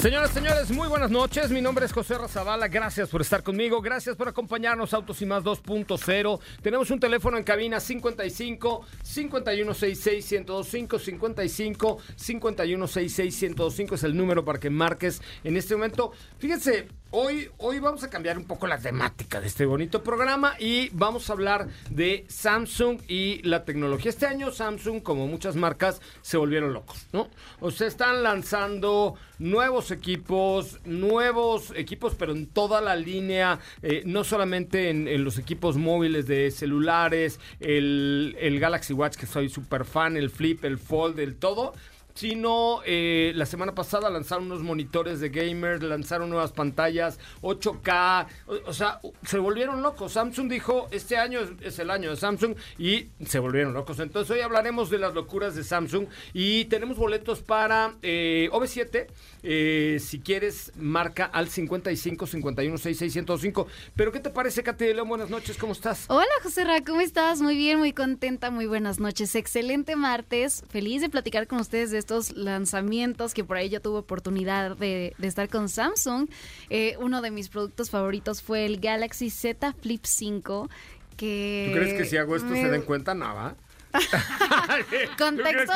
Señoras, señores, muy buenas noches. Mi nombre es José Razabala. Gracias por estar conmigo. Gracias por acompañarnos Autos y Más 2.0. Tenemos un teléfono en cabina 55 5166 1025 55 5166 1025 es el número para que marques en este momento. Fíjense, Hoy, hoy vamos a cambiar un poco la temática de este bonito programa y vamos a hablar de Samsung y la tecnología. Este año Samsung, como muchas marcas, se volvieron locos, ¿no? O sea, están lanzando nuevos equipos, nuevos equipos, pero en toda la línea, eh, no solamente en, los equipos móviles de celulares, el, el Galaxy Watch, que soy súper fan, el Flip, el Fold, el todo sino eh, la semana pasada lanzaron unos monitores de gamers, lanzaron nuevas pantallas, 8K, o, sea, se volvieron locos. Samsung dijo, este año es, el año de Samsung y se volvieron locos. Entonces hoy hablaremos de las locuras de Samsung y tenemos boletos para eh, OV7. Eh, si quieres, marca al 55 51 6605. Pero ¿qué te parece, Katy de León? Buenas noches, ¿cómo estás? Hola, José Ra, ¿cómo estás? Muy bien, muy contenta, muy buenas noches. Excelente martes, feliz de platicar con ustedes de esto lanzamientos que por ahí yo tuve oportunidad de, estar con Samsung. Eh, uno de mis productos favoritos fue el Galaxy Z Flip 5. Que ¿Tú crees que si hago esto se den cuenta? Nada. Contexto.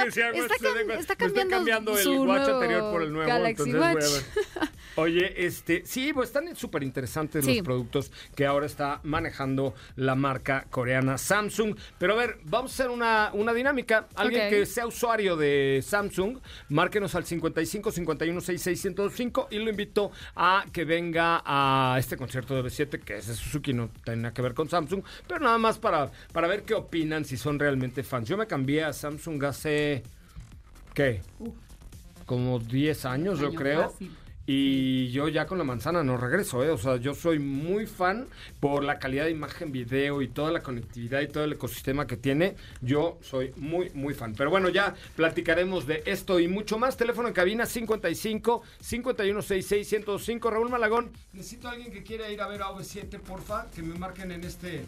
está, cambiando, el watch anterior por el nuevo. Galaxy Watch. Oye, este, sí, pues están súper interesantes los productos que ahora está manejando la marca coreana Samsung. Pero a ver, vamos a hacer una, una dinámica. Alguien que sea usuario de Samsung, márquenos al 55 51 66 y lo invito a que venga a este concierto de B7, que es de Suzuki, no tiene nada que ver con Samsung, pero nada más para, para ver qué opinan, si son realmente fans. Yo me cambié a Samsung hace, ¿qué? Como 10 años, yo creo. Y yo ya con la manzana no regreso, ¿eh? O sea, yo soy muy fan por la calidad de imagen, video y toda la conectividad y todo el ecosistema que tiene. Yo soy muy, muy fan. Pero bueno, ya platicaremos de esto y mucho más. Teléfono en cabina 55 5166 105. Raúl Malagón, necesito a alguien que quiera ir a ver a V7, porfa, que me marquen en este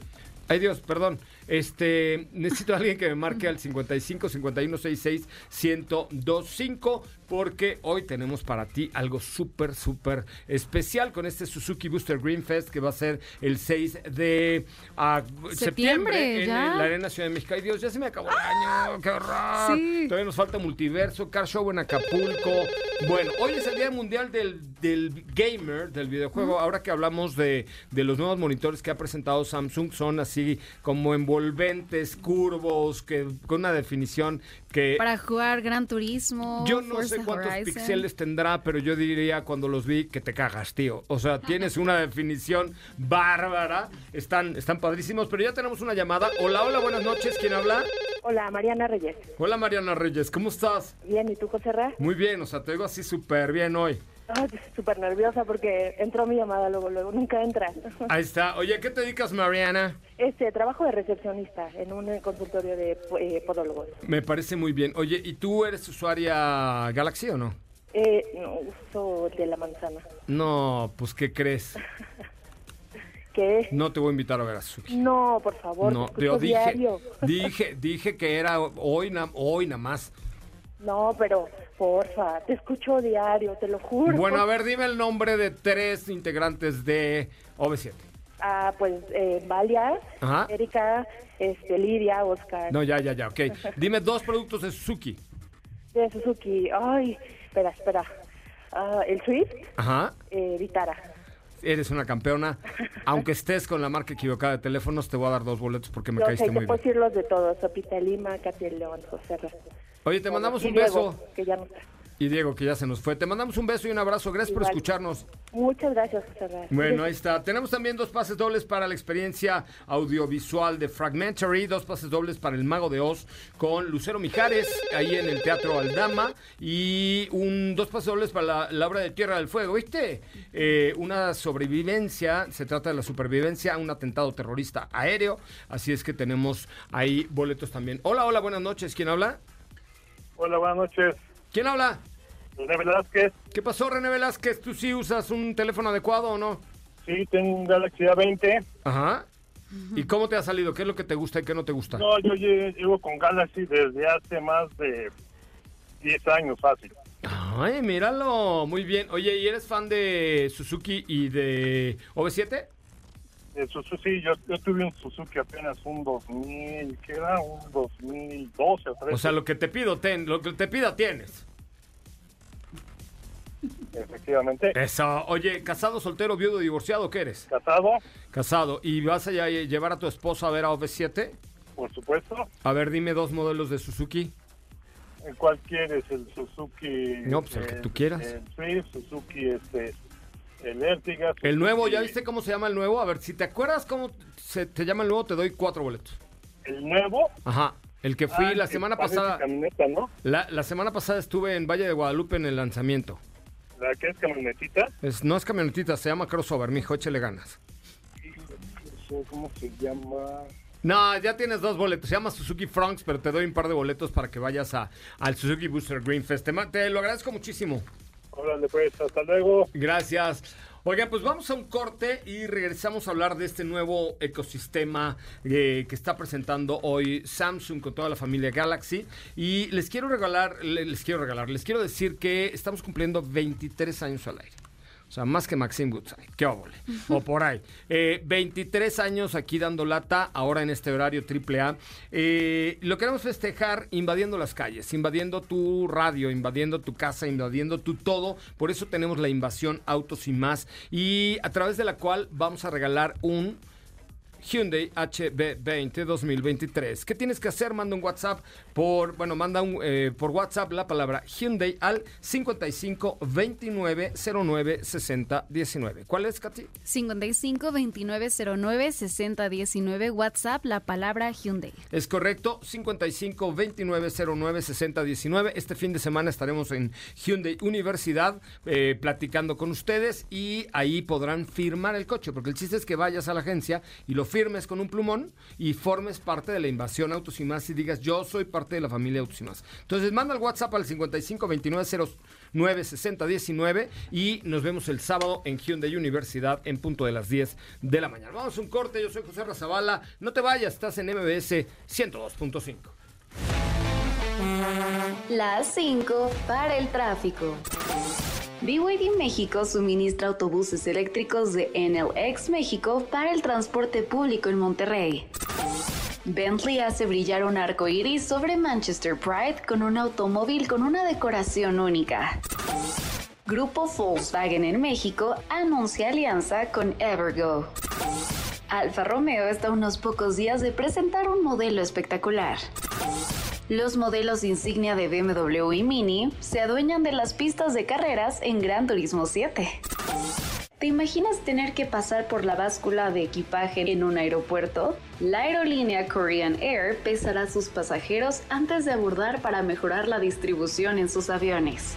Ay Dios, perdón. Este, necesito a alguien que me marque al 55 51 66 1025 porque hoy tenemos para ti algo súper, súper especial con este Suzuki Booster Green Fest que va a ser el 6 de ah, septiembre, en la Arena Ciudad de México. Ay Dios, ya se me acabó el año, qué horror. Todavía nos falta multiverso, car show en Acapulco. Bueno, hoy es el Día Mundial del, del Gamer, del videojuego. Ahora que hablamos de, de los nuevos monitores que ha presentado Samsung, son así como envolventes, curvos, que con una definición que... Para jugar Gran Turismo. Yo no sé cuántos píxeles tendrá, pero yo diría cuando los vi que te cagas, tío. O sea, tienes una definición bárbara. Están, están padrísimos, pero ya tenemos una llamada. Hola, hola, buenas noches. ¿Quién habla? Hola, Mariana Reyes. Hola, Mariana Reyes. ¿Cómo estás? Bien, ¿y tú, José Ra? Muy bien, o sea, te digo así súper bien hoy. Súper nerviosa porque entró mi llamada luego, luego, nunca entra. Ahí está. Oye, ¿qué te dedicas, Mariana? Este, trabajo de recepcionista en un consultorio de eh, podólogos. Me parece muy bien. Oye, ¿y tú eres usuaria Galaxy o no? Eh, no, uso de la manzana. No, pues, ¿qué crees? ¿Qué? No te voy a invitar a ver a Suzuki. No, por favor. No, yo dije, dije, dije que era hoy, hoy nada más. No, pero porfa, te escucho diario, te lo juro. Bueno, a ver, dime el nombre de tres integrantes de OV7. Ah, pues eh, Valia, Erika, este, Lidia, Oscar. No, ya, ya, ya, ok. Dime dos productos de Suzuki. De Suzuki, ay, espera, espera. Ah, el Swift, Ajá. Eh, Vitara. Eres una campeona. Aunque estés con la marca equivocada de teléfonos, te voy a dar dos boletos porque me caíste muy bien. Yo puedo de todos. Sopita Lima, Katy León, José Oye, te mandamos un beso. Que ya no está y Diego, que ya se nos fue. Te mandamos un beso y un abrazo. Gracias por escucharnos. Muchas gracias, José Bueno, ahí está. Tenemos también dos pases dobles para la experiencia audiovisual de Fragmentary, dos pases dobles para El Mago de Oz con Lucero Mijares, ahí en el Teatro Aldama, y un dos pases dobles para la, obra de Tierra del Fuego, ¿viste? Eh, una sobrevivencia, se trata de la supervivencia a un atentado terrorista aéreo, así es que tenemos ahí boletos también. Hola, hola, buenas noches. ¿Quién habla? Hola, buenas noches. ¿Quién habla? René Velázquez. ¿Qué pasó, René Velázquez? ¿Tú sí usas un teléfono adecuado o no? Sí, tengo un Galaxy A20. Ajá. ¿Y cómo te ha salido? ¿Qué es lo que te gusta y qué no te gusta? No, yo llevo con Galaxy desde hace más de 10 años fácil. Ay, míralo, muy bien. Oye, ¿y eres fan de Suzuki y de OV7? De Suzuki, yo, yo tuve un Suzuki apenas un 2000, ¿qué era? Un 2012 o 13. O sea, lo que te pido, ten, lo que te pida tienes. Efectivamente. Eso. Oye, ¿casado, soltero, viudo, divorciado? ¿Qué eres? Casado. Casado. ¿Y vas a llevar a tu esposa a ver a OV7? Por supuesto. A ver, dime dos modelos de Suzuki. ¿Cuál quieres? ¿El Suzuki? No, pues el, que tú quieras. El Swift, Suzuki, este, el. El nuevo, ¿ya viste cómo se llama el nuevo? A ver, si te acuerdas cómo se te llama el nuevo, te doy cuatro boletos. ¿El nuevo? Ajá. El que fui ah, la semana pasada. ¿no? la, la semana pasada estuve en Valle de Guadalupe en el lanzamiento. ¿La que es camionetita? Es, no es camionetita, se llama crossover, mijo, échale ganas. ¿Cómo se llama? No, ya tienes dos boletos. Se llama Suzuki Franks, pero te doy un par de boletos para que vayas a, al Suzuki Booster Green Fest. Te, lo agradezco muchísimo. Órale, pues, hasta luego. Gracias. Oigan, pues vamos a un corte y regresamos a hablar de este nuevo ecosistema eh, que está presentando hoy Samsung con toda la familia Galaxy. Y les quiero regalar, les quiero regalar, les quiero decir que estamos cumpliendo 23 años al aire. O sea, más que Maxim Goodside. Qué óvole. O por ahí. 23 eh, años aquí dando lata, ahora en este horario AAA. Eh, lo queremos festejar invadiendo las calles, invadiendo tu radio, invadiendo tu casa, invadiendo tu todo. Por eso tenemos la invasión Autos y más. Y a través de la cual vamos a regalar un Hyundai HB20 2023. ¿Qué tienes que hacer? Manda un WhatsApp por, bueno, manda un, eh, por WhatsApp la palabra Hyundai al 55 29 09 60 19. ¿Cuál es, Katy? 55 29 09 60 19. WhatsApp, la palabra Hyundai. Es correcto, 55 29 09 60 19. Este fin de semana estaremos en Hyundai Universidad eh, platicando con ustedes y ahí podrán firmar el coche, porque el chiste es que vayas a la agencia y lo firmes con un plumón y formes parte de la invasión Autos y digas, yo soy parte de la familia Autos y Más. Entonces, manda el WhatsApp al 55 29 09 60 19 y nos vemos el sábado en Hyundai Universidad en punto de las 10 de la mañana. Vamos a un corte, yo soy José Razabala. No te vayas, estás en MBS 102.5. Las 5 para el tráfico. BYD México suministra autobuses eléctricos de NLX México para el transporte público en Monterrey. Bentley hace brillar un arco iris sobre Manchester Pride con un automóvil con una decoración única. Grupo Volkswagen en México anuncia alianza con Evergo. Alfa Romeo está a unos pocos días de presentar un modelo espectacular. Los modelos insignia de BMW y Mini se adueñan de las pistas de carreras en Gran Turismo 7. ¿Te imaginas tener que pasar por la báscula de equipaje en un aeropuerto? La aerolínea Korean Air pesará sus pasajeros antes de abordar para mejorar la distribución en sus aviones.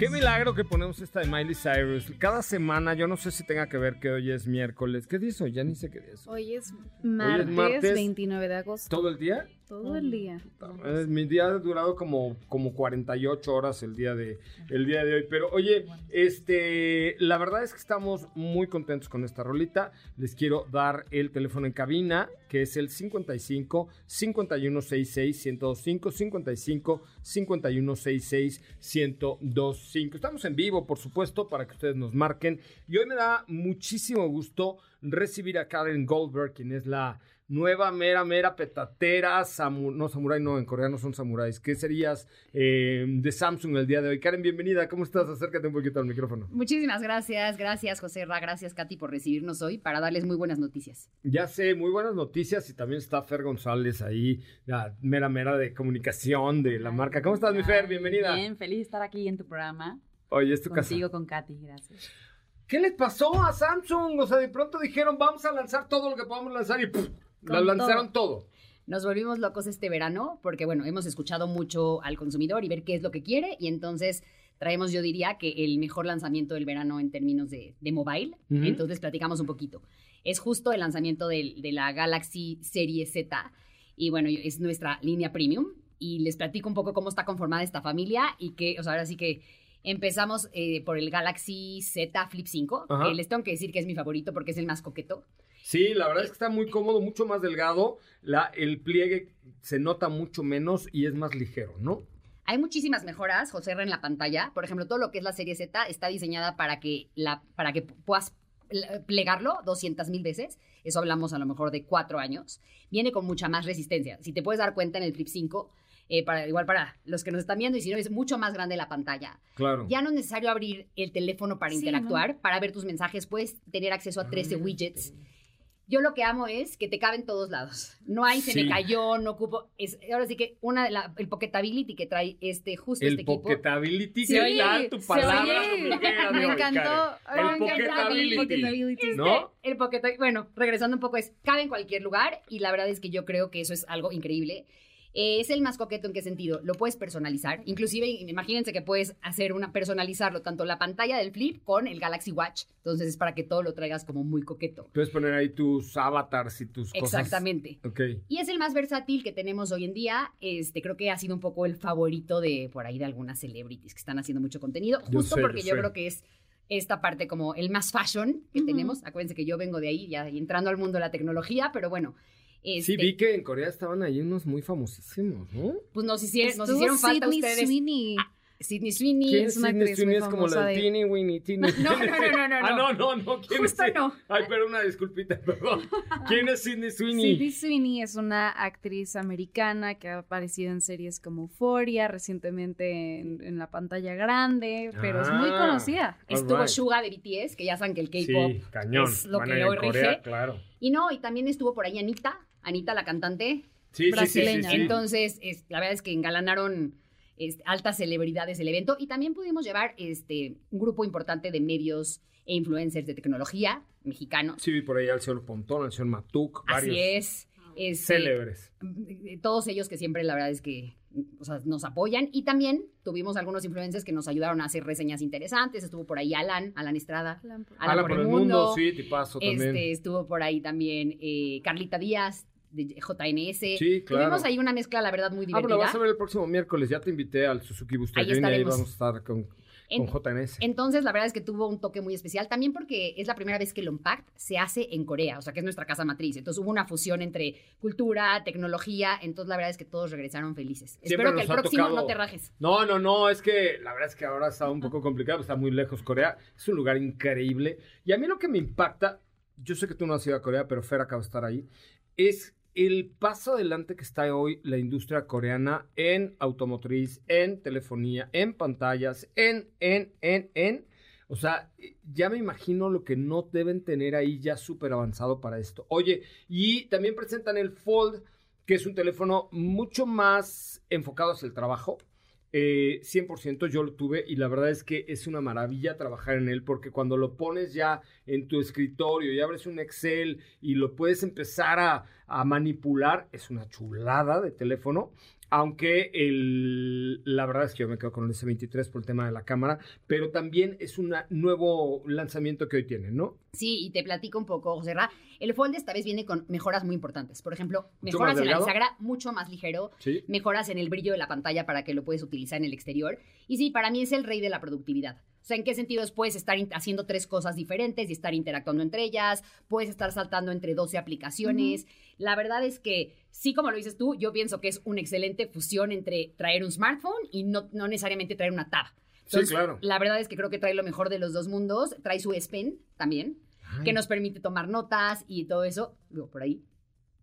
Qué milagro que ponemos esta de Miley Cyrus. Cada semana, yo no sé si tenga que ver que hoy es miércoles. ¿Qué día es hoy? Ya ni sé qué día es. Hoy es martes, 29 de agosto. ¿Todo el día? Todo el día. mi día ha durado como, como 48 horas el día, de, el día de hoy. Pero oye, este, la verdad es que estamos muy contentos con esta rolita. Les quiero dar el teléfono en cabina, que es el 55 5166 1025 55 5166 1025. Estamos en vivo, por supuesto, para que ustedes nos marquen. Y hoy me da muchísimo gusto recibir a Karen Goldberg, quien es la nueva mera, mera petatera, no samurai, no, en coreano son samuráis. ¿Qué serías eh, de Samsung el día de hoy? Karen, bienvenida, ¿cómo estás? Acércate un poquito al micrófono. Muchísimas gracias, gracias José Ra, gracias Katy por recibirnos hoy para darles muy buenas noticias. Ya sé, muy buenas noticias y también está Fer González ahí, la mera, mera de comunicación de la marca. ¿Cómo estás, mi Fer? Bienvenida. Bien, feliz de estar aquí en tu programa. Oye, es tu Contigo, con Katy, gracias. ¿Qué les pasó a Samsung? O sea, de pronto dijeron, vamos a lanzar todo lo que podamos lanzar y lo lanzaron todo. Nos volvimos locos este verano porque, bueno, hemos escuchado mucho al consumidor y ver qué es lo que quiere y entonces traemos, yo diría, que el mejor lanzamiento del verano en términos de, mobile. Entonces platicamos un poquito. Es justo el lanzamiento de, la Galaxy Serie Z y, bueno, es nuestra línea premium y les platico un poco cómo está conformada esta familia y que, o sea, ahora sí que empezamos eh, por el Galaxy Z Flip 5, que les tengo que decir que es mi favorito porque es el más coqueto. Sí, la verdad es que está muy cómodo, mucho más delgado. La, el pliegue se nota mucho menos y es más ligero, ¿no? Hay muchísimas mejoras, José, en la pantalla. Por ejemplo, todo lo que es la serie Z está diseñada para que, la, para que puedas plegarlo 200 mil veces. Eso hablamos a lo mejor de cuatro años. Viene con mucha más resistencia. Si te puedes dar cuenta en el Flip 5, eh, para, igual para los que nos están viendo, y si no, es mucho más grande la pantalla. Claro. Ya no es necesario abrir el teléfono para interactuar, para ver tus mensajes, puedes tener acceso a 13 ah, widgets. Yo lo que amo es que te caben todos lados. No hay, se me cayó, no ocupo. Es, ahora sí que una de la, el Pocketability que trae este, justo este equipo. El Pocketability, sí, ¿qué tal tu palabra? Me encantó. El Pocketability. ¿No? El Pocketability. Bueno, regresando un poco, es cabe en cualquier lugar y la verdad es que yo creo que eso es algo increíble. Eh, es el más coqueto en qué sentido? Lo puedes personalizar. Inclusive, imagínense que puedes hacer una, personalizarlo, tanto la pantalla del flip con el Galaxy Watch. Entonces es para que todo lo traigas como muy coqueto. Puedes poner ahí tus avatars y tus cosas. Exactamente. Ok. Y es el más versátil que tenemos hoy en día. Este, creo que ha sido un poco el favorito de por ahí de algunas celebrities que están haciendo mucho contenido. Justo porque yo, creo que es esta parte como el más fashion que tenemos. Acuérdense que yo vengo de ahí, ya entrando al mundo de la tecnología, pero bueno, sí, vi que en Corea estaban ahí unos muy famosísimos, ¿no? Pues nos hicieron, nos hicieron falta Sidney ustedes. Sweeney. Ah, Sidney Sweeney. ¿Quién es una Sidney Sweeney? Es como la de Teeny Winnie, Teeny. No, no, no, no, no. ah, no, no, no. ¿Quién Justo es? no. Ay, pero una disculpita, perdón. ¿Quién es Sidney Sweeney? Sidney Sweeney es una actriz americana que ha aparecido en series como Euphoria, recientemente en, la pantalla grande, pero es muy ah, conocida. Estuvo Suga de BTS, que ya saben que el K-pop es lo que lo rige. Claro. Y no, y también estuvo por ahí Anita, Anita, la cantante brasileña. Entonces, la verdad es que engalanaron este, altas celebridades el evento y también pudimos llevar este, un grupo importante de medios e influencers de tecnología mexicanos. Sí, vi por ahí al señor Pontón, al señor Matuk, varios. Así es. Este, célebres. Todos ellos que siempre la verdad es que nos apoyan y también tuvimos algunos influencers que nos ayudaron a hacer reseñas interesantes. Estuvo por ahí Alan, Alan Estrada. Alan, por, el mundo. sí, también. Este, estuvo por ahí también eh, Carlita Díaz de JNS. Sí, claro. Tuvimos ahí una mezcla, la verdad, muy divertida. Ah, pero vas a ver el próximo miércoles. Ya te invité al Suzuki Booster ahí, y ahí vamos a estar con, con JNS. Entonces, la verdad es que tuvo un toque muy especial. También porque es la primera vez que el Unpacked se hace en Corea, o sea, que es nuestra casa matriz. Entonces, hubo una fusión entre cultura, tecnología. Entonces, la verdad es que todos regresaron felices. Espero que el próximo no te rajes. No, no, no. Es que la verdad es que ahora está un poco complicado. Está muy lejos Corea. Es un lugar increíble. Y a mí lo que me impacta, yo sé que tú no has ido a Corea, pero Fer acaba de estar ahí, es el paso adelante que está hoy la industria coreana en automotriz, en telefonía, en pantallas, en, en, en, en. O sea, ya me imagino lo que no deben tener ahí ya súper avanzado para esto. Oye, y también presentan el Fold, que es un teléfono mucho más enfocado hacia el trabajo. Eh, 100% yo lo tuve y la verdad es que es una maravilla trabajar en él porque cuando lo pones ya en tu escritorio y abres un Excel y lo puedes empezar a, a manipular, es una chulada de teléfono aunque el, la verdad es que yo me quedo con el S23 por el tema de la cámara, pero también es un nuevo lanzamiento que hoy tienen, ¿no? Sí, y te platico un poco, José Ra. El Fold esta vez viene con mejoras muy importantes. Por ejemplo, mejoras en la bisagra, mucho más ligero. Mejoras en el brillo de la pantalla para que lo puedes utilizar en el exterior. Y sí, para mí es el rey de la productividad. O sea, ¿en qué sentido puedes estar haciendo tres cosas diferentes y estar interactuando entre ellas? Puedes estar saltando entre 12 aplicaciones. La verdad es que, sí, como lo dices tú, yo pienso que es una excelente fusión entre traer un smartphone y no, no necesariamente traer una tab. sí, claro. La verdad es que creo que trae lo mejor de los dos mundos. Trae su S Pen también, que nos permite tomar notas y todo eso. Digo, por ahí.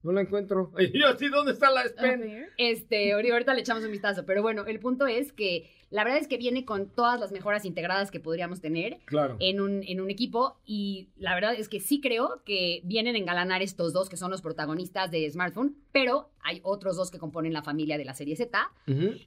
No la encuentro. Y yo así, ¿dónde está la S Pen? Este, ahorita le echamos un vistazo. Pero bueno, el punto es que la verdad es que viene con todas las mejoras integradas que podríamos tener en, un, en un equipo y la verdad es que sí creo que vienen a engalanar estos dos que son los protagonistas de smartphone, pero hay otros dos que componen la familia de la serie Z.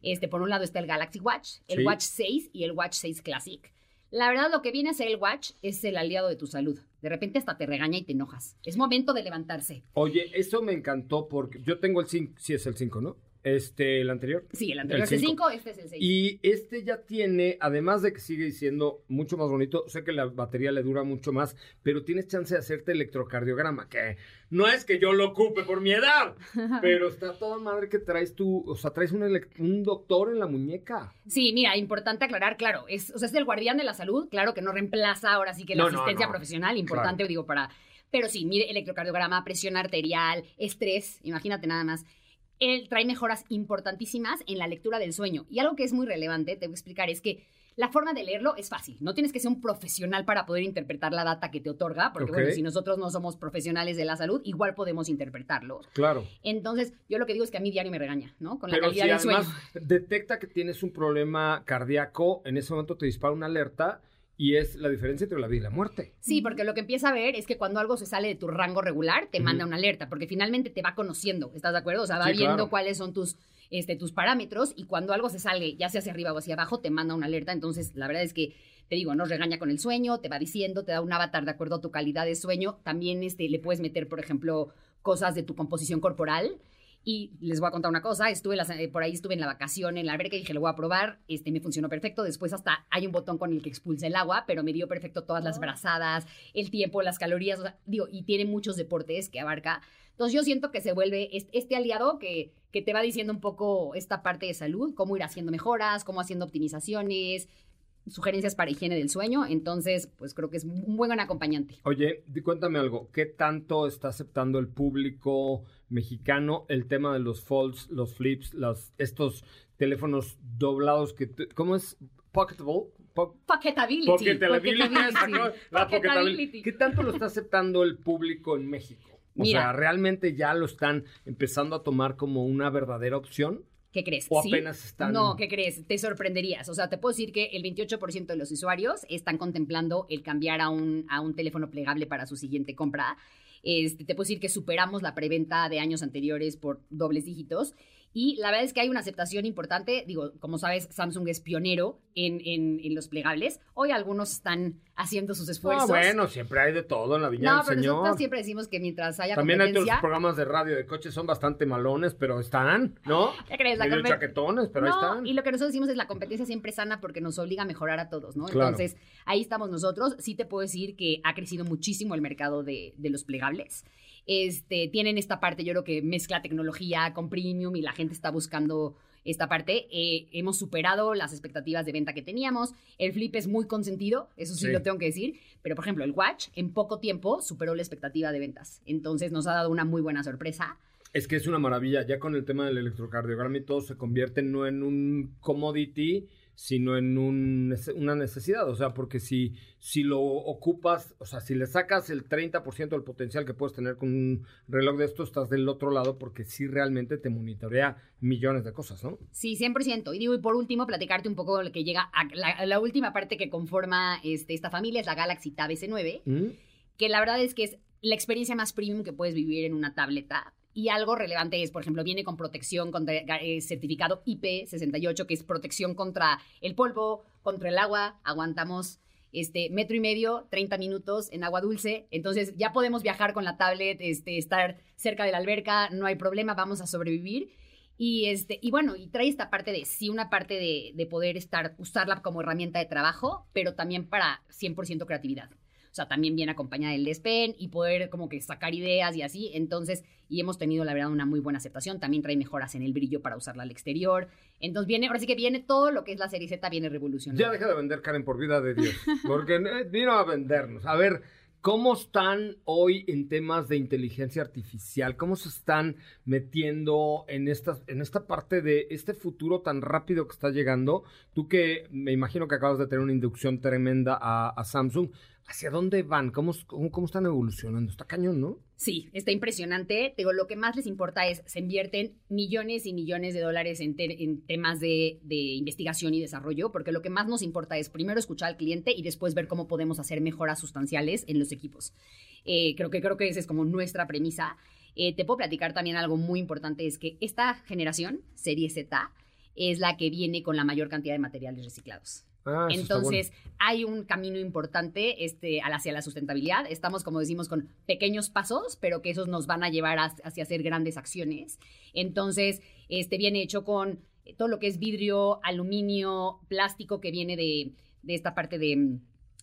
este, por un lado está el Galaxy Watch, el Watch 6 y el Watch 6 Classic. La verdad, lo que viene a ser el Watch es el aliado de tu salud. De repente hasta te regaña y te enojas. Es momento de levantarse. Oye, eso me encantó porque yo tengo el 5, sí es el 5, ¿no? Este, el anterior. Sí, el anterior es el 5, este es el 6. Y este ya tiene, además de que sigue siendo mucho más bonito, sé que la batería le dura mucho más, pero tienes chance de hacerte electrocardiograma, que no es que yo lo ocupe por mi edad, pero está toda madre que traes tú, o sea, traes un, un doctor en la muñeca. Sí, mira, importante aclarar, claro, es, o sea, es el guardián de la salud, claro que no reemplaza ahora sí que la asistencia profesional, importante, digo, para... Pero sí, mire, electrocardiograma, presión arterial, estrés, imagínate nada más él trae mejoras importantísimas en la lectura del sueño. Y algo que es muy relevante, te voy a explicar, es que la forma de leerlo es fácil. No tienes que ser un profesional para poder interpretar la data que te otorga, porque bueno, si nosotros no somos profesionales de la salud, igual podemos interpretarlo. Claro. Entonces, yo lo que digo es que a mí diario me regaña, ¿no? Con la calidad del sueño. detecta que tienes un problema cardíaco, en ese momento te dispara una alerta y es la diferencia entre la vida y la muerte. Sí, porque lo que empieza a ver es que cuando algo se sale de tu rango regular, te manda una alerta, porque finalmente te va conociendo, ¿estás de acuerdo? O sea, va viendo cuáles son tus, este, tus parámetros y cuando algo se sale, ya sea hacia arriba o hacia abajo, te manda una alerta. Entonces, la verdad es que te digo, nos regaña con el sueño, te va diciendo, te da un avatar de acuerdo a tu calidad de sueño. También este, le puedes meter, por ejemplo, cosas de tu composición corporal. Y les voy a contar una cosa, estuve eh, por ahí estuve en la vacación en la alberca y dije, lo voy a probar, este me funcionó perfecto, después hasta hay un botón con el que expulsa el agua, pero me dio perfecto todas las oh. brazadas, el tiempo, las calorías, o sea, digo, y tiene muchos deportes que abarca. Entonces yo siento que se vuelve este aliado que, que te va diciendo un poco esta parte de salud, cómo ir haciendo mejoras, cómo haciendo optimizaciones, sugerencias para higiene del sueño, entonces pues creo que es un buen acompañante. Oye, cuéntame algo, ¿qué tanto está aceptando el público mexicano el tema de los folds, los flips, los, estos teléfonos doblados que, ¿cómo es? Pocketable. pocketability. Pocketability. ¿Qué tanto lo está aceptando el público en México? O sea, ¿realmente ya lo están empezando a tomar como una verdadera opción? ¿Qué crees? ¿O apenas están? No, ¿qué crees? Te sorprenderías. O sea, te puedo decir que el 28% de los usuarios están contemplando el cambiar a un, a un teléfono plegable para su siguiente compra. Este, te puedo decir que superamos la preventa de años anteriores por dobles dígitos. Y la verdad es que hay una aceptación importante. Digo, como sabes, Samsung es pionero en, en, los plegables. Hoy algunos están haciendo sus esfuerzos. Ah, bueno, siempre hay de todo en la viña no, pero nosotros siempre decimos que mientras haya También hay otros programas de radio de coches son bastante malones, pero están, ¿no? ¿Qué crees? La chaquetones, pero ahí están. Y lo que nosotros decimos es la competencia siempre sana porque nos obliga a mejorar a todos, ¿no? Entonces, ahí estamos nosotros. Sí te puedo decir que ha crecido muchísimo el mercado de, de los plegables. Este, tienen esta parte, yo creo que mezcla tecnología con premium y la gente está buscando esta parte. Eh, hemos superado las expectativas de venta que teníamos. El flip es muy consentido, eso sí, lo tengo que decir. Pero, por ejemplo, el watch en poco tiempo superó la expectativa de ventas. Entonces nos ha dado una muy buena sorpresa. Es que es una maravilla. Ya con el tema del electrocardiograma y todo se convierte no en un commodity, sino en una necesidad. O sea, porque si, si lo ocupas, o sea, si le sacas el 30% del potencial que puedes tener con un reloj de esto, estás del otro lado porque sí realmente te monitorea millones de cosas, ¿no? Sí, 100%. Y digo, y por último, platicarte un poco lo que llega a la, última parte que conforma este, esta familia, es la Galaxy Tab S9, mm. que la verdad es que es la experiencia más premium que puedes vivir en una tableta y algo relevante es, por ejemplo, viene con protección contra eh, certificado IP68, que es protección contra el polvo, contra el agua. Aguantamos este metro y medio, 30 minutos en agua dulce. Entonces ya podemos viajar con la tablet, este, estar cerca de la alberca, no hay problema, vamos a sobrevivir. Y, este, y bueno, y trae esta parte de, sí, una parte de, de poder estar, usarla como herramienta de trabajo, pero también para 100% creatividad. O sea, también viene acompañada del despen y poder como que sacar ideas y así. Entonces, y hemos tenido, la verdad, una muy buena aceptación. También trae mejoras en el brillo para usarla al exterior. Entonces, viene, ahora sí que viene todo lo que es la serie Z, viene revolucionando. Ya deja de vender, Karen, por vida de Dios. Porque vino a vendernos. A ver, ¿Cómo están hoy en temas de inteligencia artificial? ¿Cómo se están metiendo en esta, en esta parte de este futuro tan rápido que está llegando? Tú que me imagino que acabas de tener una inducción tremenda a Samsung. ¿Hacia dónde van? ¿Cómo, ¿Cómo, están evolucionando? Está cañón, ¿no? Sí, está impresionante. Digo, lo que más les importa es, se invierten millones y millones de dólares en, temas de, investigación y desarrollo, porque lo que más nos importa es primero escuchar al cliente y después ver cómo podemos hacer mejoras sustanciales en los equipos. Eh, creo, que, creo que esa es como nuestra premisa. Eh, te puedo platicar también algo muy importante, es que esta generación, Serie Z, es la que viene con la mayor cantidad de materiales reciclados. Ah, Entonces, hay un camino importante este, hacia la sustentabilidad. Estamos, como decimos, con pequeños pasos, pero que esos nos van a llevar hacia hacer grandes acciones. Entonces, este viene hecho con todo lo que es vidrio, aluminio, plástico que viene de, esta parte de mm,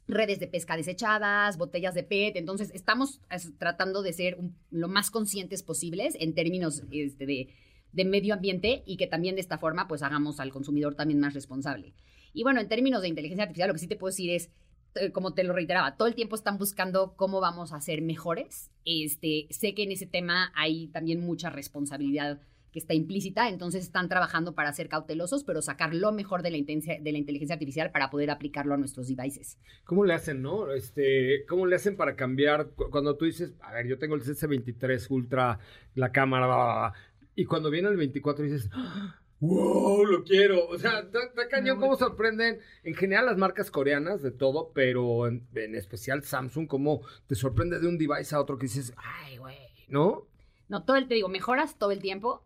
redes de pesca desechadas, botellas de PET. Entonces, estamos tratando de ser lo más conscientes posibles en términos este, de, de medio ambiente y que también de esta forma, pues, hagamos al consumidor también más responsable. Y bueno, en términos de inteligencia artificial, lo que sí te puedo decir es, eh, como te lo reiteraba, todo el tiempo están buscando cómo vamos a ser mejores. Este, sé que en ese tema hay también mucha responsabilidad que está implícita, entonces están trabajando para ser cautelosos, pero sacar lo mejor de la, de la inteligencia artificial para poder aplicarlo a nuestros devices. ¿Cómo le hacen, no? Este, ¿Cómo le hacen para cambiar cuando tú dices, a ver, yo tengo el CS23 Ultra, la cámara, y cuando viene el 24 dices, ¡Ah! Wow, lo quiero. O sea, está, cañón cómo sorprenden en general las marcas coreanas de todo, pero en, especial Samsung, cómo te sorprende de un device a otro que dices, ay, güey, ¿no? No, todo el, te digo, mejoras todo el tiempo.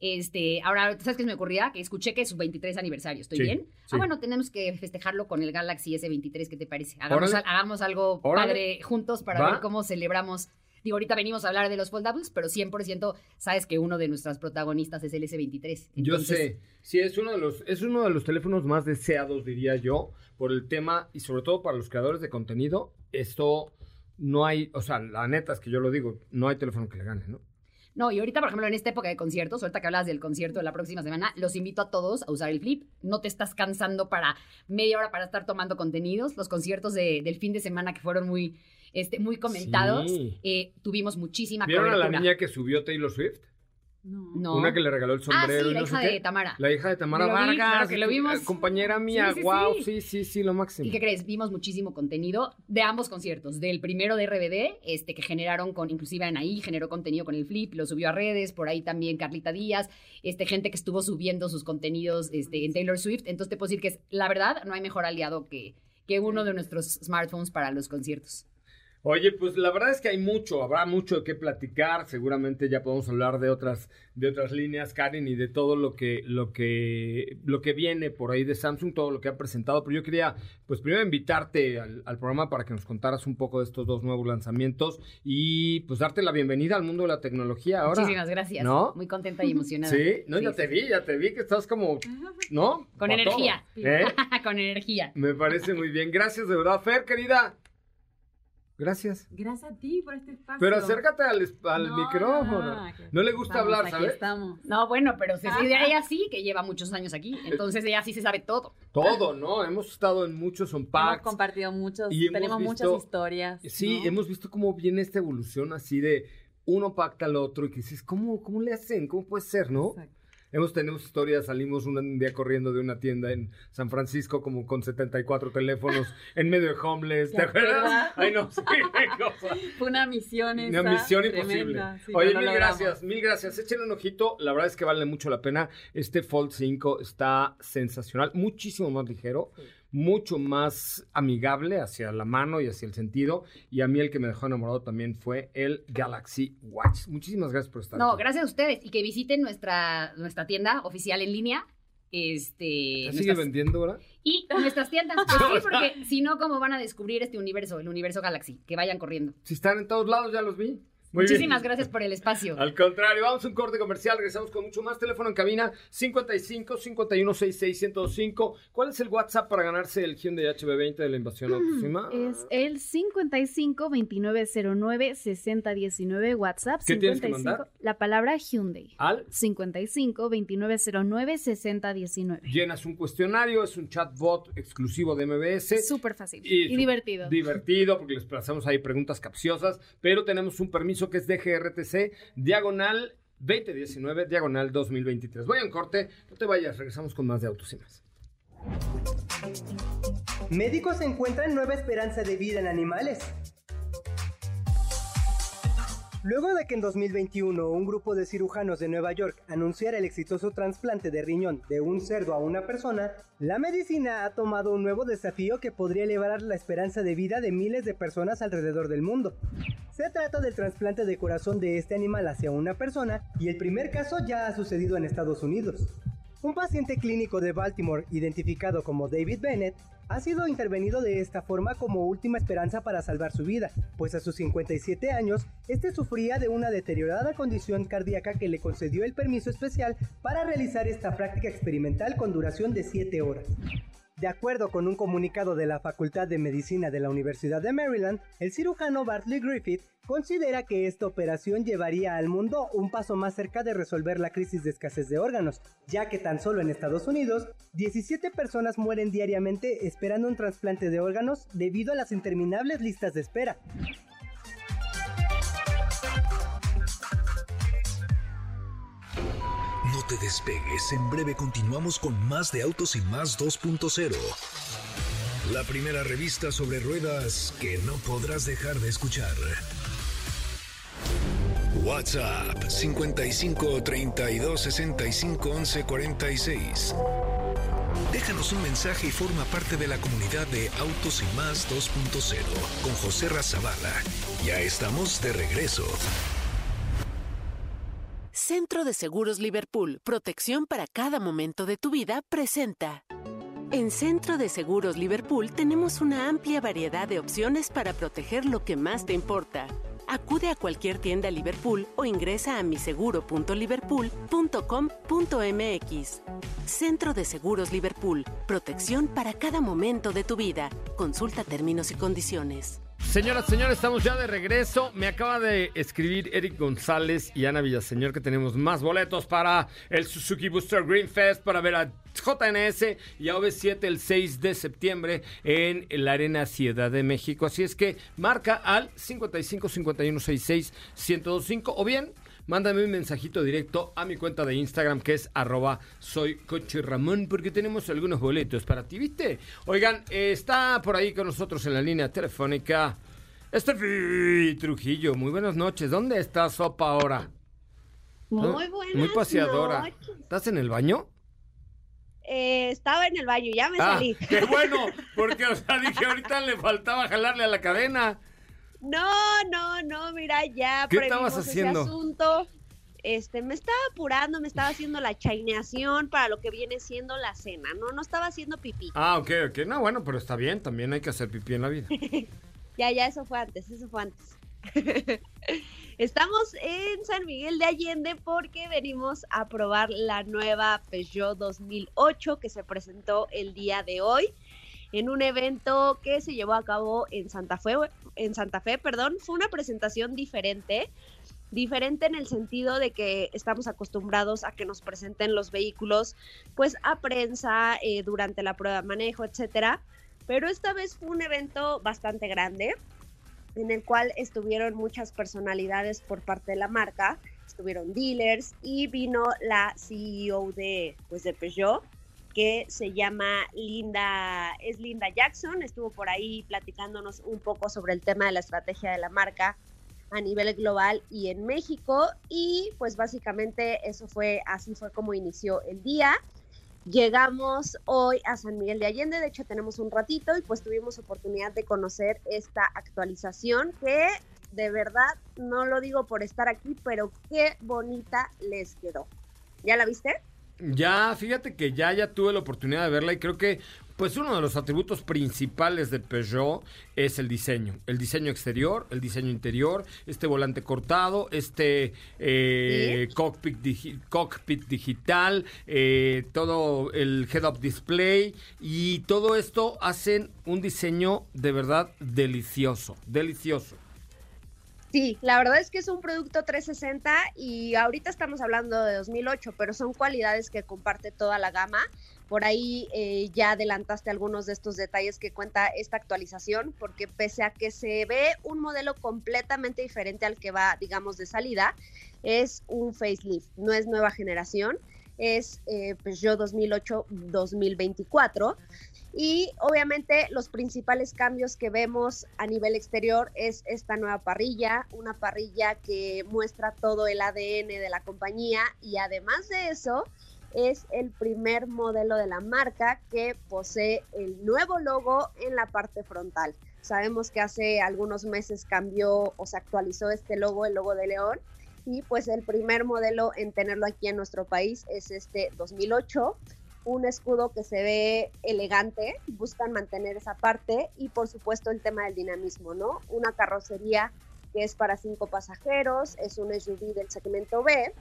Este, ahora, ¿sabes qué se me ocurría? Que escuché que es su 23 aniversario, ¿estoy bien? Ah, bueno, tenemos que festejarlo con el Galaxy S23, ¿qué te parece? Hagamos, algo padre juntos para ver cómo celebramos Digo, ahorita venimos a hablar de los foldables, pero 100% sabes que uno de nuestros protagonistas es el S23. Yo sé. Sí, es uno, de los, es uno de los teléfonos más deseados, diría yo, por el tema y sobre todo para los creadores de contenido. Esto no hay, o sea, la neta es que yo lo digo, no hay teléfono que le gane, ¿no? No, y ahorita, por ejemplo, en esta época de conciertos, ahorita que hablas del concierto de la próxima semana, los invito a todos a usar el flip. No te estás cansando para media hora para estar tomando contenidos. Los conciertos del fin de semana que fueron muy, este, muy comentados. Eh, tuvimos muchísima ¿Vieron a la niña que subió Taylor Swift? No. Una que le regaló el sombrero. Ah, sí, la hija de Tamara. La hija de Tamara Vargas. que lo vimos. Compañera mía, sí, wow, sí. sí, sí, lo máximo. ¿Y qué crees? Vimos muchísimo contenido de ambos conciertos. Del primero de RBD, este, que generaron con, inclusive Anaí generó contenido con el Flip, lo subió a redes, por ahí también Carlita Díaz, este, gente que estuvo subiendo sus contenidos este, en Taylor Swift. Entonces te puedo decir que es, la verdad, no hay mejor aliado que, que uno de nuestros smartphones para los conciertos. Oye, pues la verdad es que hay mucho, habrá mucho que platicar. Seguramente ya podemos hablar de otras, de otras líneas, Karen, y de todo lo que, lo que, lo que viene por ahí de Samsung, todo lo que ha presentado. Pero yo quería, pues primero invitarte al, programa para que nos contaras un poco de estos dos nuevos lanzamientos y pues darte la bienvenida al mundo de la tecnología ahora. Muchísimas gracias. ¿No? Muy contenta y emocionada. Sí, no, ya te vi, ya te vi que estás como, ¿no? Con energía. ¿Eh? Con energía. Me parece muy bien. Gracias de verdad, Fer, querida. Gracias. Gracias a ti por este espacio. Pero acércate al, micrófono. No, le gusta hablar, ¿sabes? Estamos. No, bueno, pero se de ella sí, que lleva muchos años aquí. Entonces ella sí se sabe todo. Todo, ¿no? Hemos estado en muchos unpacks. Hemos compartido muchos, y tenemos muchas historias. Sí, hemos visto cómo viene esta evolución así de uno pacta al otro y que dices, ¿cómo, cómo le hacen? ¿Cómo puede ser, no? Exacto. Hemos tenido historias, salimos un día corriendo de una tienda en San Francisco como con 74 teléfonos en medio de homeless, ¿te acuerdas? Ay, no, sí, Fue una misión Una misión imposible. Oye, mil gracias, mil gracias. Échenle un ojito, la verdad es que vale mucho la pena. Este Fold 5 está sensacional, muchísimo más ligero mucho más amigable hacia la mano y hacia el sentido. Y a mí el que me dejó enamorado también fue el Galaxy Watch. Muchísimas gracias por estar No, gracias a ustedes y que visiten nuestra, nuestra tienda oficial en línea. Este, ¿Sigue vendiendo ahora? Y nuestras tiendas, pues sí, porque si no, ¿cómo van a descubrir este universo, el universo Galaxy? Que vayan corriendo. Si están en todos lados, ya los vi. Muchísimas gracias por el espacio. Al contrario, vamos a un corte comercial, regresamos con mucho más. Teléfono en cabina 55 51 66 105. ¿Cuál es el WhatsApp para ganarse el Hyundai HB20 de la invasión autosima? Es el 55 2909 6019 WhatsApp. ¿Qué tienes que mandar? La palabra Hyundai. ¿Al? 55 2909 6019. Llenas un cuestionario, es un chatbot exclusivo de MBS. Súper fácil y, y divertido. Divertido porque les pasamos ahí preguntas capciosas, pero tenemos un permiso que es DGRTC, diagonal 2019, diagonal 2023. Voy a corte, no te vayas, regresamos con más de autos y más. Médicos encuentran nueva esperanza de vida en animales. Luego de que en 2021 un grupo de cirujanos de Nueva York anunciara el exitoso trasplante de riñón de un cerdo a una persona, la medicina ha tomado un nuevo desafío que podría elevar la esperanza de vida de miles de personas alrededor del mundo. Se trata del trasplante de corazón de este animal hacia una persona y el primer caso ya ha sucedido en Estados Unidos. Un paciente clínico de Baltimore, identificado como David Bennett, ha sido intervenido de esta forma como última esperanza para salvar su vida, pues a sus 57 años, este sufría de una deteriorada condición cardíaca que le concedió el permiso especial para realizar esta práctica experimental con duración de 7 horas. De acuerdo con un comunicado de la Facultad de Medicina de la Universidad de Maryland, el cirujano Bartley Griffith considera que esta operación llevaría al mundo un paso más cerca de resolver la crisis de escasez de órganos, ya que tan solo en Estados Unidos, 17 personas mueren diariamente esperando un trasplante de órganos debido a las interminables listas de espera. Te despegues, en breve continuamos con más de Autos y más 2.0. La primera revista sobre ruedas que no podrás dejar de escuchar. WhatsApp 55 32 65 11 46. Déjanos un mensaje y forma parte de la comunidad de Autos y Más 2.0 con José Razabala. Ya estamos de regreso. Centro de Seguros Liverpool, protección para cada momento de tu vida, presenta. En Centro de Seguros Liverpool tenemos una amplia variedad de opciones para proteger lo que más te importa. Acude a cualquier tienda Liverpool o ingresa a miseguro.liverpool.com.mx. Centro de Seguros Liverpool, protección para cada momento de tu vida. Consulta términos y condiciones. Señoras, señores, estamos ya de regreso. Me acaba de escribir Eric González y Ana Villaseñor que tenemos más boletos para el Suzuki Booster Green Fest para ver a JNS y a OV7 el 6 de septiembre en la Arena Ciudad de México. Así es que marca al 55 51 66 1025 o bien mándame un mensajito directo a mi cuenta de Instagram que es arroba soy Coche Ramón porque tenemos algunos boletos para ti, ¿viste? Oigan, está por ahí con nosotros en la línea telefónica Estefi Trujillo. Muy buenas noches. ¿Dónde está Sopa ahora? Muy buenas Muy paseadora. ¿Estás en el baño? Eh, estaba en el baño, ya me ah, salí. Qué bueno, porque o sea, dije ahorita le faltaba jalarle a la cadena. No, no, no, mira, ya ¿Qué estabas haciendo? ese asunto. Este, me estaba apurando, me estaba haciendo la chaineación para lo que viene siendo la cena, ¿no? No estaba haciendo pipí. Ah, ok, ok. No, bueno, pero está bien, también hay que hacer pipí en la vida. ya, ya, eso fue antes, eso fue antes. Estamos en San Miguel de Allende porque venimos a probar la nueva Peugeot 2008 que se presentó el día de hoy en un evento que se llevó a cabo en Santa Fe, en Santa Fe, perdón, fue una presentación diferente, diferente en el sentido de que estamos acostumbrados a que nos presenten los vehículos pues a prensa eh, durante la prueba de manejo, etcétera, pero esta vez fue un evento bastante grande en el cual estuvieron muchas personalidades por parte de la marca, estuvieron dealers y vino la CEO de pues de Peugeot que se llama Linda, es Linda Jackson, estuvo por ahí platicándonos un poco sobre el tema de la estrategia de la marca a nivel global y en México y pues básicamente eso fue, así fue como inició el día. Llegamos hoy a San Miguel de Allende, de hecho tenemos un ratito y pues tuvimos oportunidad de conocer esta actualización que de verdad no lo digo por estar aquí, pero qué bonita les quedó. ¿Ya la viste? Ya, fíjate que ya ya tuve la oportunidad de verla y creo que pues uno de los atributos principales del Peugeot es el diseño. El diseño exterior, el diseño interior, este volante cortado, este eh, cockpit, cockpit digital, eh, todo el head-up display y todo esto hacen un diseño de verdad delicioso, delicioso. Sí, la verdad es que es un producto 360 y ahorita estamos hablando de 2008, pero son cualidades que comparte toda la gama. Por ahí eh, ya adelantaste algunos de estos detalles que cuenta esta actualización, porque pese a que se ve un modelo completamente diferente al que va, digamos, de salida, es un facelift, no es nueva generación, es eh, Peugeot 2008-2024 y obviamente los principales cambios que vemos a nivel exterior es esta nueva parrilla, una parrilla que muestra todo el ADN de la compañía y además de eso es el primer modelo de la marca que posee el nuevo logo en la parte frontal. Sabemos que hace algunos meses cambió o se actualizó este logo, el logo de León, y pues el primer modelo en tenerlo aquí en nuestro país es este 2008 un escudo que se ve elegante, buscan mantener esa parte y por supuesto el tema del dinamismo, ¿no? Una carrocería que es para cinco pasajeros, es un SUV del segmento B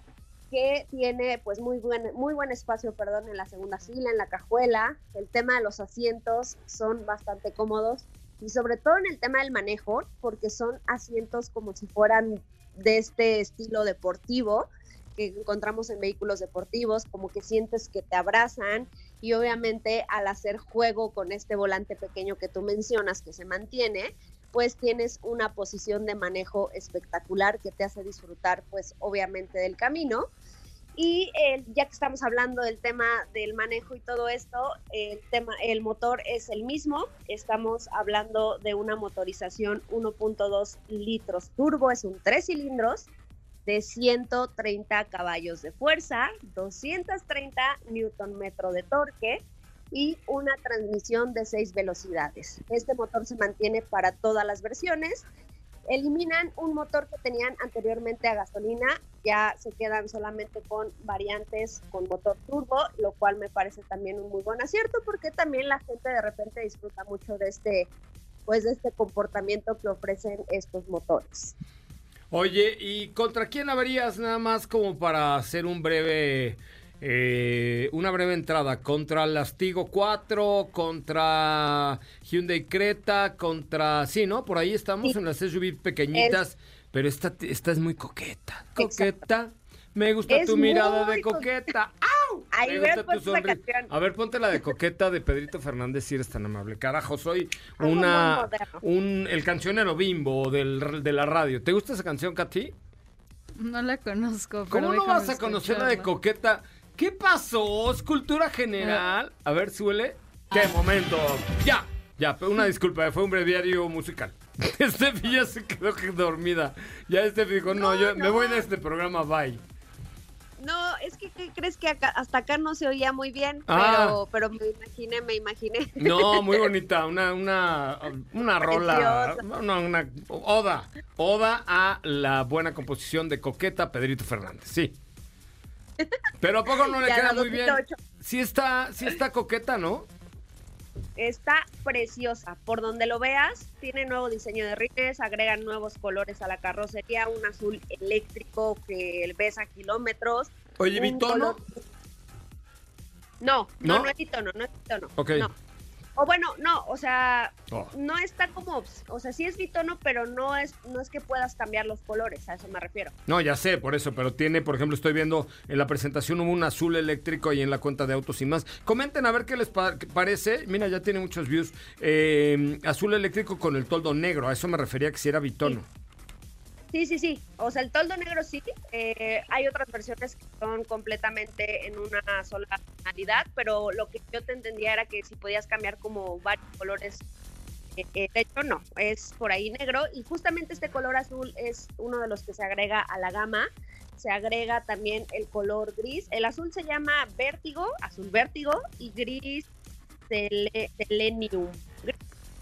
que tiene pues muy buen, muy buen espacio, perdón, en la segunda fila, en la cajuela. El tema de los asientos son bastante cómodos y sobre todo en el tema del manejo, porque son asientos como si fueran de este estilo deportivo, que encontramos en vehículos deportivos, como que sientes que te abrazan y obviamente al hacer juego con este volante pequeño que tú mencionas que se mantiene, pues tienes una posición de manejo espectacular que te hace disfrutar pues obviamente del camino. Y ya que estamos hablando del tema del manejo y todo esto, el tema, el motor es el mismo. Estamos hablando de una motorización 1.2 litros turbo, es un tres cilindros de 130 caballos de fuerza, 230 newton metro de torque y una transmisión de 6 velocidades. Este motor se mantiene para todas las versiones. Eliminan un motor que tenían anteriormente a gasolina, ya se quedan solamente con variantes con motor turbo, lo cual me parece también un muy buen acierto porque también la gente de repente disfruta mucho de este pues de este comportamiento que ofrecen estos motores. Oye, ¿y contra quién habrías nada más como para hacer un breve, eh, una breve entrada? ¿Contra Lastigo 4? ¿Contra Hyundai Creta? ¿Contra... Sí, ¿no? Por ahí estamos en las SUV pequeñitas, pero esta, esta es muy coqueta. Coqueta. Me gusta tu mirada de coqueta. ¡Au! Ahí Me gusta tu A ver, ponte la de coqueta de Pedrito Fernández si eres tan amable. Carajo, soy una un el cancionero bimbo del, de la radio. ¿Te gusta esa canción, Katy? No la conozco. ¿Cómo no vas a conocer la de coqueta? ¿Qué pasó? ¿Es cultura general? A ver, suele. ¿Qué ah. momento? Ya, ya, una disculpa, fue un breviario musical. Este ya se quedó dormida. Ya este dijo, no, yo me voy de este programa, bye. No, es que crees que hasta acá no se oía muy bien, ah. pero, pero me imaginé, me imaginé. No, muy bonita, una, una, una rola, una, una oda, oda a la buena composición de Coqueta Pedrito Fernández, sí. Pero a poco no le queda muy bien. Sí está, sí está coqueta, ¿no? Está preciosa. Por donde lo veas, tiene nuevo diseño de rines, agregan nuevos colores a la carrocería, un azul eléctrico que ves a kilómetros. Oye, ¿bitono? No, no, no, es bitono, no es bitono. Ok. No. O bueno, no, o sea, oh. no está como, o sea, sí es bitono, pero no es, no es que puedas cambiar los colores, a eso me refiero. No, ya sé, por eso, pero tiene, por ejemplo, estoy viendo en la presentación hubo un azul eléctrico y en la cuenta de autos y más. Comenten a ver qué les parece. Mira, ya tiene muchos views. Eh, azul eléctrico con el toldo negro, a eso me refería que si era bitono. Sí, sí, sí. O sea, el toldo negro sí. Eh, hay otras versiones que son completamente en una sola tonalidad, pero lo que yo te entendía era que si podías cambiar como varios colores eh, hecho no, es por ahí negro y justamente este color azul es uno de los que se agrega a la gama. Se agrega también el color gris. El azul se llama vértigo, azul vértigo y gris selenium.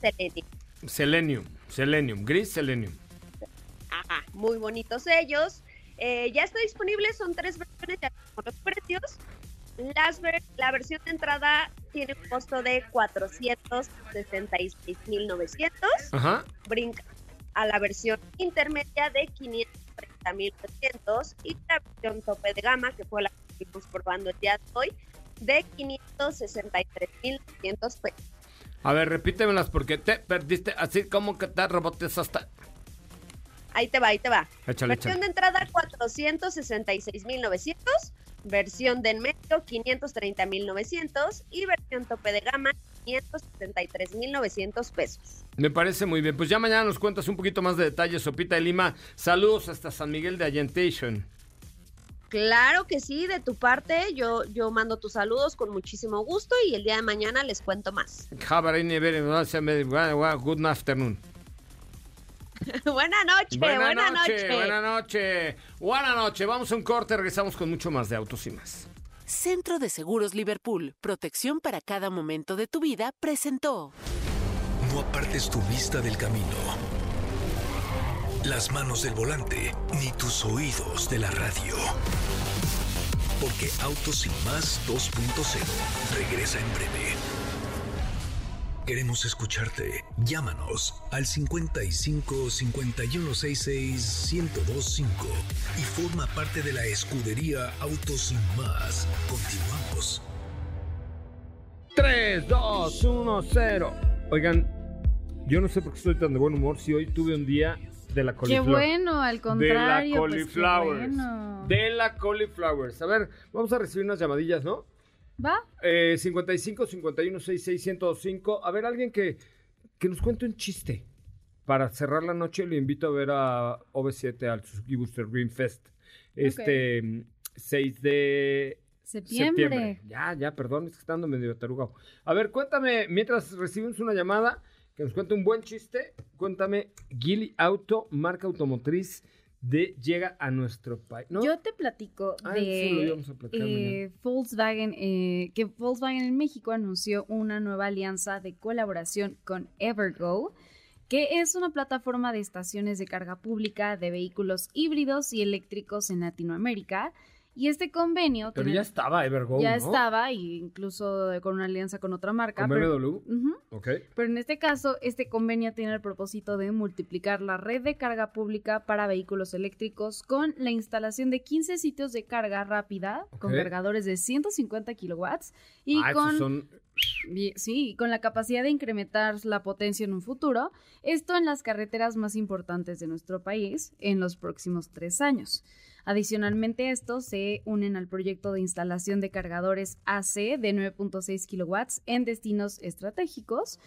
selenium. Selenium, selenium, gris selenium. Ajá, muy bonitos ellos. Eh, ya está disponible, son tres versiones, ya con los precios. Las la versión de entrada tiene un costo de 466.900. Ajá. Brinca a la versión intermedia de 530.900 y la versión tope de gama, que fue la que estuvimos probando el día de hoy, de 563.900 pesos. A ver, repítemelas porque te perdiste así como que te rebotes hasta... Ahí te va, ahí te va. versión de entrada 466.900 versión de en medio 530.900 y versión tope de gama 573.900 pesos. Me parece muy bien. Pues ya mañana nos cuentas un poquito más de detalles, Sopita de Lima. Saludos hasta San Miguel de Allentation. Claro que sí, de tu parte yo, yo mando tus saludos con muchísimo gusto y el día de mañana les cuento más. Good afternoon. buena noche, buena, noche, Buena noche. Buena noche. Vamos a un corte, regresamos con mucho más de autos y más. Centro de Seguros Liverpool, protección para cada momento de tu vida, presentó. No apartes tu vista del camino, las manos del volante, ni tus oídos de la radio. Porque Autos y más 2.0 regresa en breve. Queremos escucharte. Llámanos al 55 5166 1025 y forma parte de la escudería Autos Sin Más. Continuamos. 3, 2, 1, 0. Oigan, yo no sé por qué estoy tan de buen humor si hoy tuve un día de la cauliflower. Qué bueno, al contrario. De la cauliflower. Pues De la cauliflower. A ver, vamos a recibir unas llamadillas, ¿no? ¿Va? Eh, 55 51 66 105. A ver, alguien que, que nos cuente un chiste. Para cerrar la noche, le invito a ver a OV7 al Suzuki Booster Green Fest. Este 6 de septiembre. Ya, ya, perdón, es que está medio tarugado. A ver, cuéntame, mientras recibimos una llamada, que nos cuente un buen chiste, cuéntame, Gili Auto, marca automotriz de llega a nuestro país. Yo te platico ah, de eh, Volkswagen, eh, que Volkswagen en México anunció una nueva alianza de colaboración con Evergo, que es una plataforma de estaciones de carga pública de vehículos híbridos y eléctricos en Latinoamérica y este convenio... Pero ya estaba Evergo, Ya estaba, incluso con una alianza con otra marca. ¿Con pero, BMW? Pero en este caso, este convenio tiene el propósito de multiplicar la red de carga pública para vehículos eléctricos con la instalación de 15 sitios de carga rápida con cargadores de 150 kilowatts y ah, con... Son... Sí, con la capacidad de incrementar la potencia en un futuro, esto en las carreteras más importantes de nuestro país en los próximos tres años. Adicionalmente, estos se unen al proyecto de instalación de cargadores AC de 9.6 kilowatts en destinos estratégicos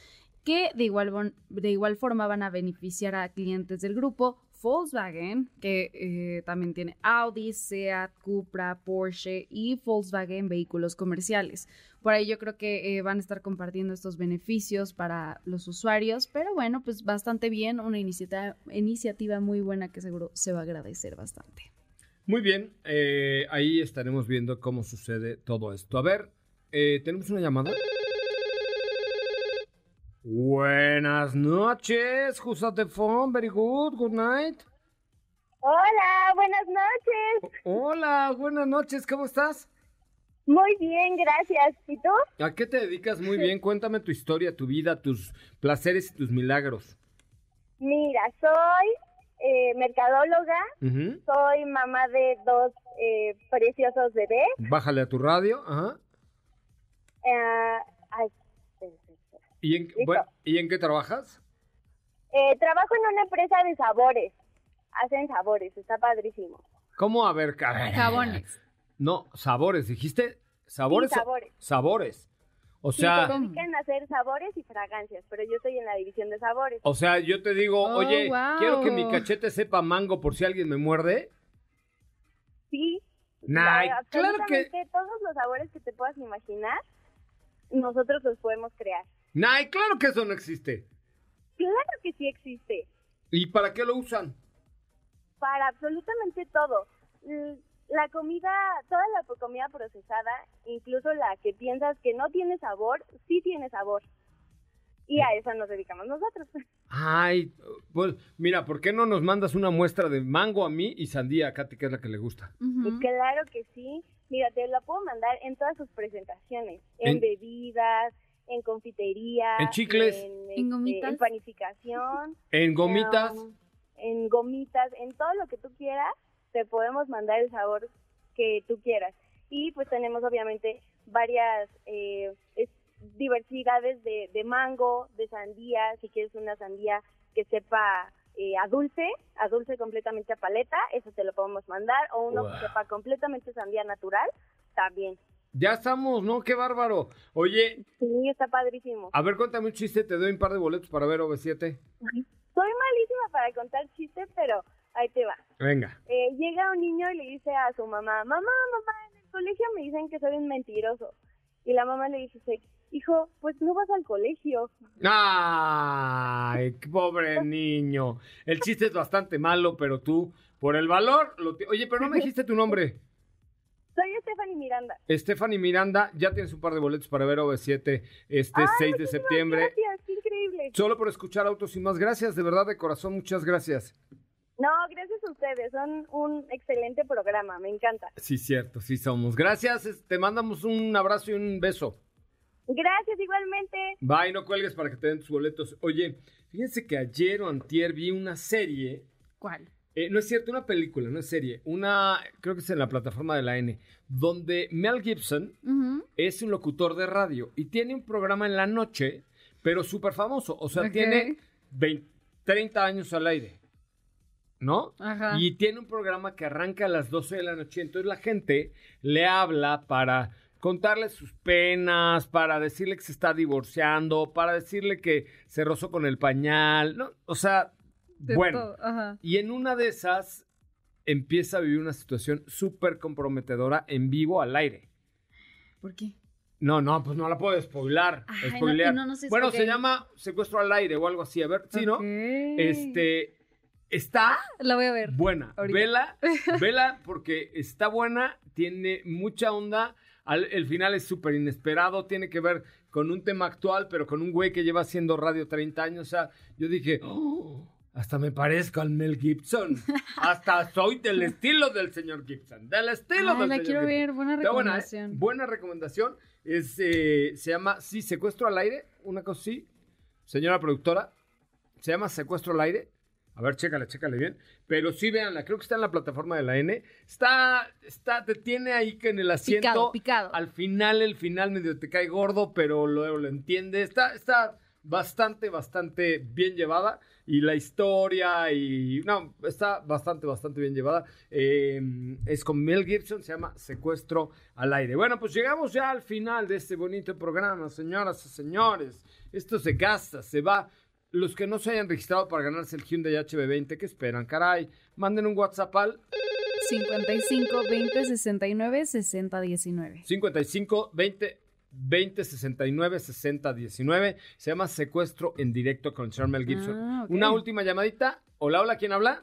que de igual, de igual forma van a beneficiar a clientes del grupo Volkswagen, que eh, también tiene Audi, Seat, Cupra, Porsche y Volkswagen vehículos comerciales. Por ahí yo creo que eh, van a estar compartiendo estos beneficios para los usuarios, pero bueno, pues bastante bien, una iniciativa, iniciativa muy buena que seguro se va a agradecer bastante. Muy bien, eh, ahí estaremos viendo cómo sucede todo esto. A ver, eh, tenemos una llamada. Buenas noches, who's at the phone? Very good, good night. Hola, buenas noches. Hola, buenas noches, ¿cómo estás? Muy bien, gracias. ¿Y tú? ¿A qué te dedicas? Muy bien, cuéntame tu historia, tu vida, tus placeres y tus milagros. Mira, soy eh, mercadóloga, soy mamá de dos eh, preciosos bebés. Bájale a tu radio, ajá. Eh, ¿Y, en, ¿Y en qué trabajas? Eh, trabajo en una empresa de sabores. Hacen sabores, está padrísimo. ¿Cómo? A ver, cara. Jabones. No, sabores, dijiste sabores. sabores. Sabores. O sea, se dedican a hacer sabores y fragancias, pero yo estoy en la división de sabores. O sea, yo te digo, oh, oye, quiero que mi cachete sepa mango por si alguien me muerde. Sí. Nah, claro que todos los sabores que te puedas imaginar, nosotros los podemos crear. Nah, claro que eso no existe. Claro que sí existe. ¿Y para qué lo usan? Para absolutamente todo. La comida, toda la comida procesada, incluso la que piensas que no tiene sabor, sí tiene sabor. Y a eso nos dedicamos nosotros. Ay, pues mira, ¿por qué no nos mandas una muestra de mango a mí y sandía a Katy, que es la que le gusta? Claro que sí. Mira, te la puedo mandar en todas sus presentaciones, en, bebidas, en confitería, en chicles, en, este, gomitas, en panificación, en gomitas, en gomitas, en todo lo que tú quieras, te podemos mandar el sabor que tú quieras. Y pues tenemos obviamente varias eh, diversidades de, de mango, de sandía, si quieres una sandía que sepa eh, a dulce, a dulce completamente a paleta, eso te lo podemos mandar, o uno que sepa completamente sandía natural, también. Ya estamos, ¿no? ¡Qué bárbaro! Oye. Sí, está padrísimo. A ver, cuéntame un chiste, te doy un par de boletos para ver OV7. Soy malísima para contar chistes, pero ahí te va. Venga. Eh, llega un niño y le dice a su mamá, mamá, mamá, en el colegio me dicen que soy un mentiroso. Y la mamá le dice, hijo, pues no vas al colegio. Ay, pobre niño. El chiste es bastante malo, pero tú, por el valor, lo oye, pero no me dijiste tu nombre. Soy Stephanie Miranda. Stephanie Miranda, ya tienes un par de boletos para ver OV7 este 6 de septiembre. Gracias, qué increíble. Solo por escuchar Autos y más. Gracias, de verdad, de corazón, muchas gracias. No, gracias a ustedes, son un excelente programa, me encanta. Sí, cierto, sí somos. Gracias, te mandamos un abrazo y un beso. Gracias, igualmente. Bye, no cuelgues para que te den tus boletos. Oye, fíjense que ayer o antier vi una serie. ¿Cuál? Eh, no es cierto, una película, no es serie. Una, creo que es en la plataforma de la N, donde Mel Gibson es un locutor de radio y tiene un programa en la noche, pero súper famoso. O sea, tiene 30 años al aire. ¿No? Ajá. Y tiene un programa que arranca a las 12 de la noche. Entonces la gente le habla para contarle sus penas, para decirle que se está divorciando, para decirle que se rozó con el pañal, ¿no? O sea, bueno. Y en una de esas empieza a vivir una situación súper comprometedora en vivo al aire. ¿Por qué? No, no, pues no la puedo spoilar. bueno, se llama secuestro al aire o algo así. A ver, sí, ¿no? Este, está. La voy a ver. Buena. Vela, vela porque está buena, tiene mucha onda el final es súper inesperado, tiene que ver con un tema actual, pero con un güey que lleva haciendo radio 30 años. O sea, yo dije, oh, hasta me parezco al Mel Gibson. hasta soy del estilo del señor Gibson. Del estilo del la quiero ver, buena ¿eh? recomendación. Buena, recomendación. Es, eh, se llama, sí, Secuestro al Aire, una cosa sí. Señora productora, se llama Secuestro al Aire. A ver, chécale, chécale bien. Pero sí, véanla, creo que está en la plataforma de la N. Está, está, te tiene ahí que en el asiento. Picado, picado. Al final, el final medio te cae gordo, pero luego lo entiende. Está, está bastante, bastante bien llevada. Y la historia y... No, está bastante, bastante bien llevada. Em, es con Mel Gibson, se llama Secuestro al Aire. Bueno, pues llegamos ya al final de este bonito programa, señoras y señores. Esto se gasta, se va los que no se hayan registrado para ganarse el Hyundai HB20, ¿qué esperan? Caray, manden un WhatsApp al 55 20 69 60 19. 55 20 20 69 60 19. Se llama Secuestro en directo con Charmel Gibson. Ah, Una última llamadita. Hola, hola, ¿quién habla?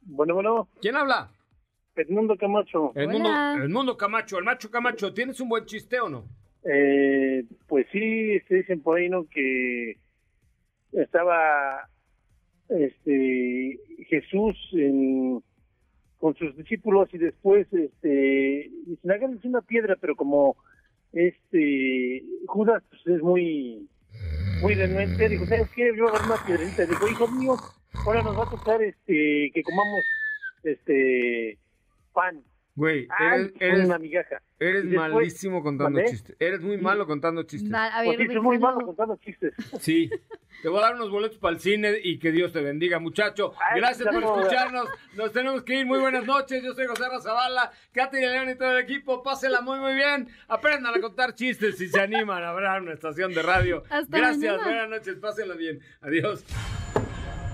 Bueno, bueno. ¿Quién habla? Edmundo Camacho. El mundo Camacho, el macho Camacho. ¿Tienes un buen chiste o no? Eh, pues sí, se dicen por ahí, ¿no? Que estaba este Jesús con sus discípulos y después este dicen háganse una piedra pero como este Judas pues, es muy muy renuente dijo sabes qué yo hago una piedrita dijo hijo mío ahora nos va a tocar este que comamos este pan Güey, eres, eres, una migaja. Eres malísimo contando chistes. Eres muy malo contando chistes. a ver, muy malo contando chistes. Sí. Te voy a dar unos boletos para el cine y que Dios te bendiga, muchacho. Gracias por escucharnos. Nos tenemos que ir. Muy buenas noches. Yo soy José Razabala, Katy León y todo el equipo. Pásela muy, muy bien. Aprendan a contar chistes si se animan a hablar una estación de radio. Gracias. Buenas noches. Pásenla bien. Adiós.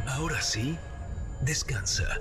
Ahora sí, descansa.